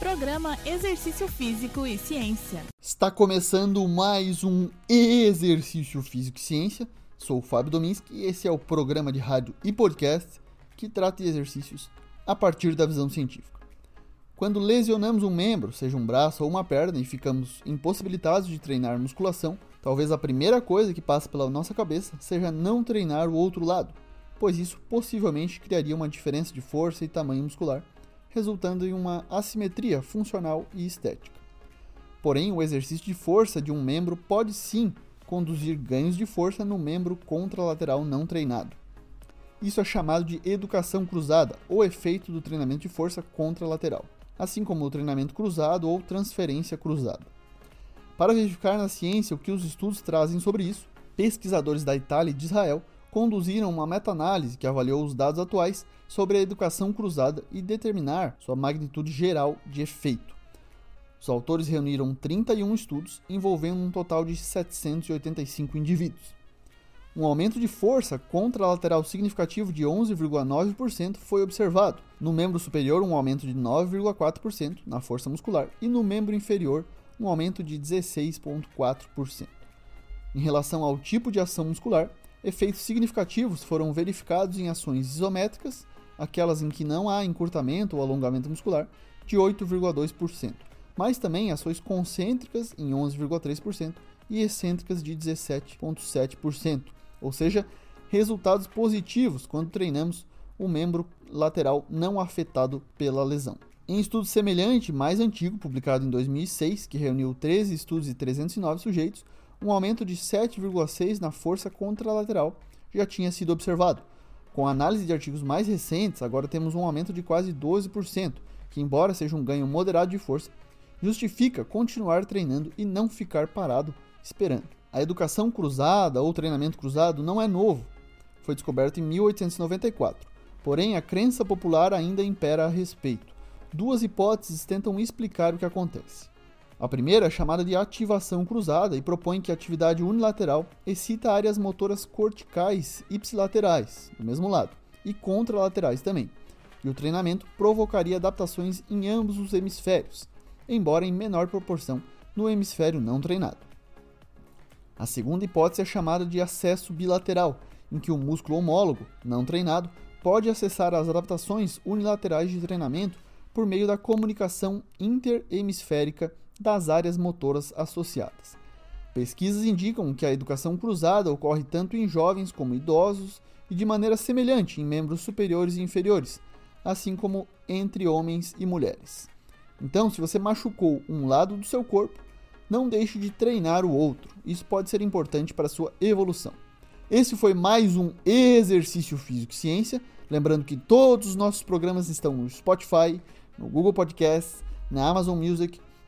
Programa Exercício Físico e Ciência. Está começando mais um Exercício Físico e Ciência. Sou o Fábio Dominski e esse é o programa de rádio e podcast que trata de exercícios a partir da visão científica. Quando lesionamos um membro, seja um braço ou uma perna, e ficamos impossibilitados de treinar musculação, talvez a primeira coisa que passa pela nossa cabeça seja não treinar o outro lado, pois isso possivelmente criaria uma diferença de força e tamanho muscular, resultando em uma assimetria funcional e estética. Porém, o exercício de força de um membro pode sim conduzir ganhos de força no membro contralateral não treinado. Isso é chamado de educação cruzada, ou efeito do treinamento de força contralateral, assim como o treinamento cruzado ou transferência cruzada. Para verificar na ciência o que os estudos trazem sobre isso, pesquisadores da Itália e de Israel conduziram uma meta-análise que avaliou os dados atuais sobre a educação cruzada e determinar sua magnitude geral de efeito. Os autores reuniram 31 estudos envolvendo um total de 785 indivíduos. Um aumento de força contralateral significativo de 11,9% foi observado. No membro superior, um aumento de 9,4% na força muscular e no membro inferior, um aumento de 16,4%. Em relação ao tipo de ação muscular, efeitos significativos foram verificados em ações isométricas, aquelas em que não há encurtamento ou alongamento muscular, de 8,2%, mas também ações concêntricas em 11,3% e excêntricas de 17,7%, ou seja, resultados positivos quando treinamos o membro lateral não afetado pela lesão. Em estudo semelhante, mais antigo, publicado em 2006, que reuniu 13 estudos e 309 sujeitos, um aumento de 7,6 na força contralateral já tinha sido observado. Com a análise de artigos mais recentes, agora temos um aumento de quase 12%, que, embora seja um ganho moderado de força, justifica continuar treinando e não ficar parado esperando. A educação cruzada ou treinamento cruzado não é novo, foi descoberto em 1894. Porém, a crença popular ainda impera a respeito. Duas hipóteses tentam explicar o que acontece. A primeira é chamada de ativação cruzada e propõe que a atividade unilateral excita áreas motoras corticais ipsilaterais, do mesmo lado, e contralaterais também. E o treinamento provocaria adaptações em ambos os hemisférios, embora em menor proporção no hemisfério não treinado. A segunda hipótese é chamada de acesso bilateral, em que o músculo homólogo, não treinado, pode acessar as adaptações unilaterais de treinamento por meio da comunicação interhemisférica das áreas motoras associadas. Pesquisas indicam que a educação cruzada ocorre tanto em jovens como idosos e de maneira semelhante em membros superiores e inferiores, assim como entre homens e mulheres. Então, se você machucou um lado do seu corpo, não deixe de treinar o outro. Isso pode ser importante para a sua evolução. Esse foi mais um Exercício Físico e Ciência. Lembrando que todos os nossos programas estão no Spotify, no Google Podcasts, na Amazon Music